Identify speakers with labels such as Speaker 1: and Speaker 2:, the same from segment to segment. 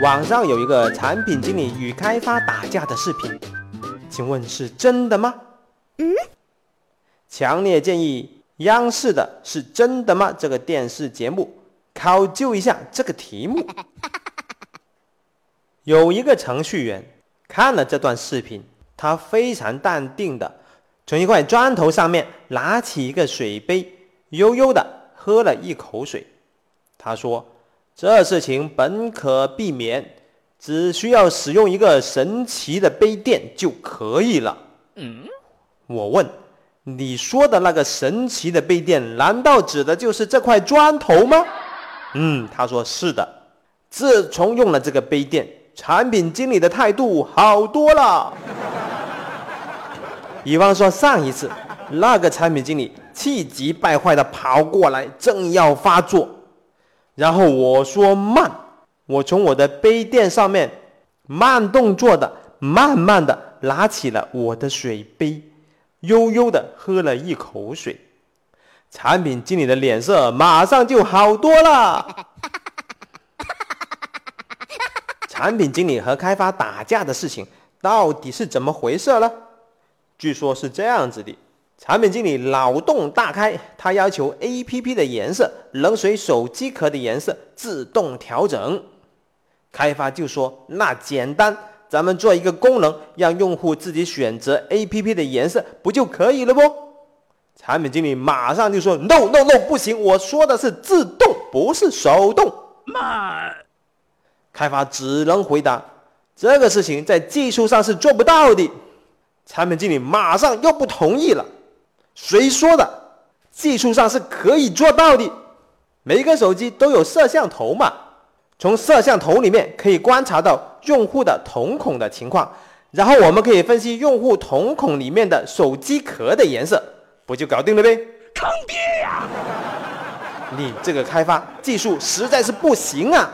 Speaker 1: 网上有一个产品经理与开发打架的视频，请问是真的吗？嗯？强烈建议央视的是真的吗？这个电视节目考究一下这个题目。有一个程序员看了这段视频，他非常淡定的从一块砖头上面拿起一个水杯，悠悠的喝了一口水。他说：“这事情本可避免，只需要使用一个神奇的杯垫就可以了。”嗯，我问：“你说的那个神奇的杯垫，难道指的就是这块砖头吗？”嗯，他说：“是的。自从用了这个杯垫，产品经理的态度好多了。比方说上一次，那个产品经理气急败坏的跑过来，正要发作。”然后我说慢，我从我的杯垫上面慢动作的、慢慢的拿起了我的水杯，悠悠的喝了一口水。产品经理的脸色马上就好多了。产品经理和开发打架的事情到底是怎么回事呢？据说是这样子的。产品经理脑洞大开，他要求 APP 的颜色能随手机壳的颜色自动调整。开发就说：“那简单，咱们做一个功能，让用户自己选择 APP 的颜色，不就可以了不？”产品经理马上就说：“No No No，不行，我说的是自动，不是手动。”慢。开发只能回答：“这个事情在技术上是做不到的。”产品经理马上又不同意了。谁说的？技术上是可以做到的。每一个手机都有摄像头嘛，从摄像头里面可以观察到用户的瞳孔的情况，然后我们可以分析用户瞳孔里面的手机壳的颜色，不就搞定了呗？坑爹呀！你这个开发技术实在是不行啊！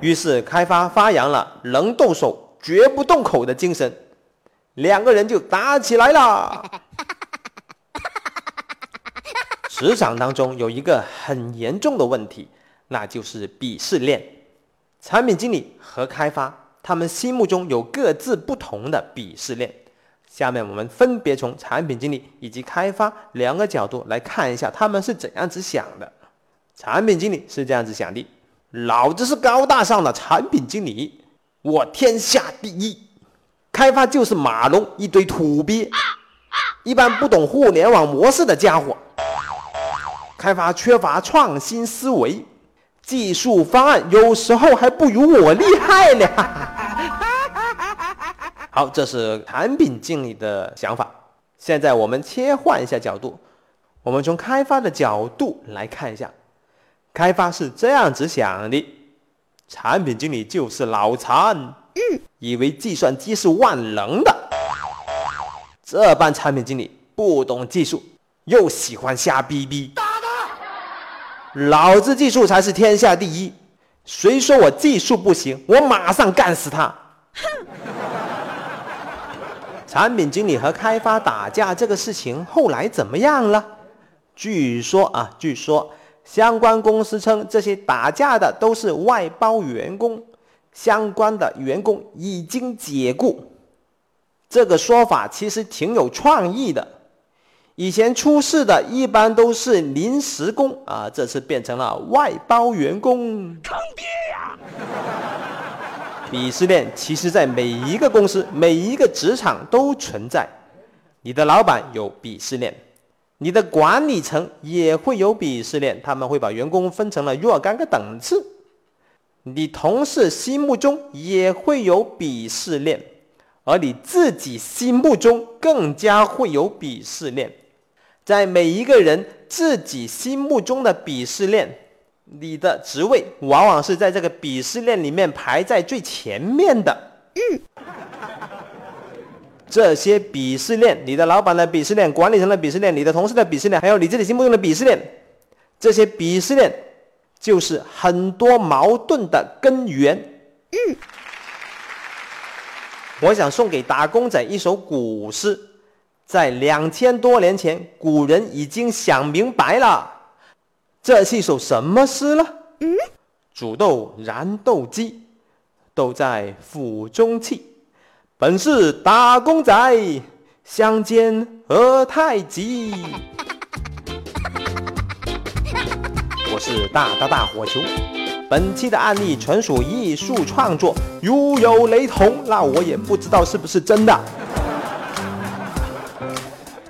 Speaker 1: 于是开发发扬了能动手绝不动口的精神。两个人就打起来了。职场当中有一个很严重的问题，那就是鄙视链。产品经理和开发，他们心目中有各自不同的鄙视链。下面我们分别从产品经理以及开发两个角度来看一下他们是怎样子想的。产品经理是这样子想的：老子是高大上的产品经理，我天下第一。开发就是马龙，一堆土鳖，一般不懂互联网模式的家伙。开发缺乏创新思维，技术方案有时候还不如我厉害呢。好，这是产品经理的想法。现在我们切换一下角度，我们从开发的角度来看一下。开发是这样子想的：产品经理就是脑残。以为计算机是万能的，这帮产品经理不懂技术，又喜欢瞎逼逼。打他！老子技术才是天下第一，谁说我技术不行？我马上干死他！哼！产品经理和开发打架这个事情后来怎么样了？据说啊，据说相关公司称这些打架的都是外包员工。相关的员工已经解雇，这个说法其实挺有创意的。以前出事的一般都是临时工啊，这次变成了外包员工，坑爹呀！鄙视链其实在每一个公司、每一个职场都存在。你的老板有鄙视链，你的管理层也会有鄙视链，他们会把员工分成了若干个等次。你同事心目中也会有鄙视链，而你自己心目中更加会有鄙视链。在每一个人自己心目中的鄙视链，你的职位往往是在这个鄙视链里面排在最前面的。嗯，这些鄙视链，你的老板的鄙视链，管理层的鄙视链，你的同事的鄙视链，还有你自己心目中的鄙视链，这些鄙视链。就是很多矛盾的根源。嗯，我想送给打工仔一首古诗，在两千多年前，古人已经想明白了。这是一首什么诗呢？嗯，煮豆燃豆萁，豆在釜中泣。本是打工仔，相煎何太急。是大大大火球。本期的案例纯属艺术创作，如有雷同，那我也不知道是不是真的。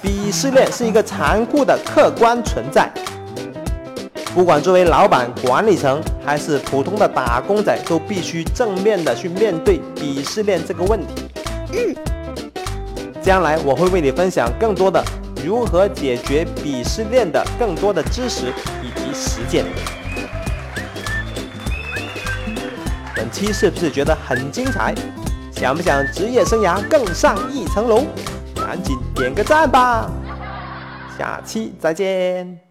Speaker 1: 鄙视链是一个残酷的客观存在，不管作为老板、管理层，还是普通的打工仔，都必须正面的去面对鄙视链这个问题。将来我会为你分享更多的如何解决鄙视链的更多的知识实践。本期是不是觉得很精彩？想不想职业生涯更上一层楼？赶紧点个赞吧！下期再见。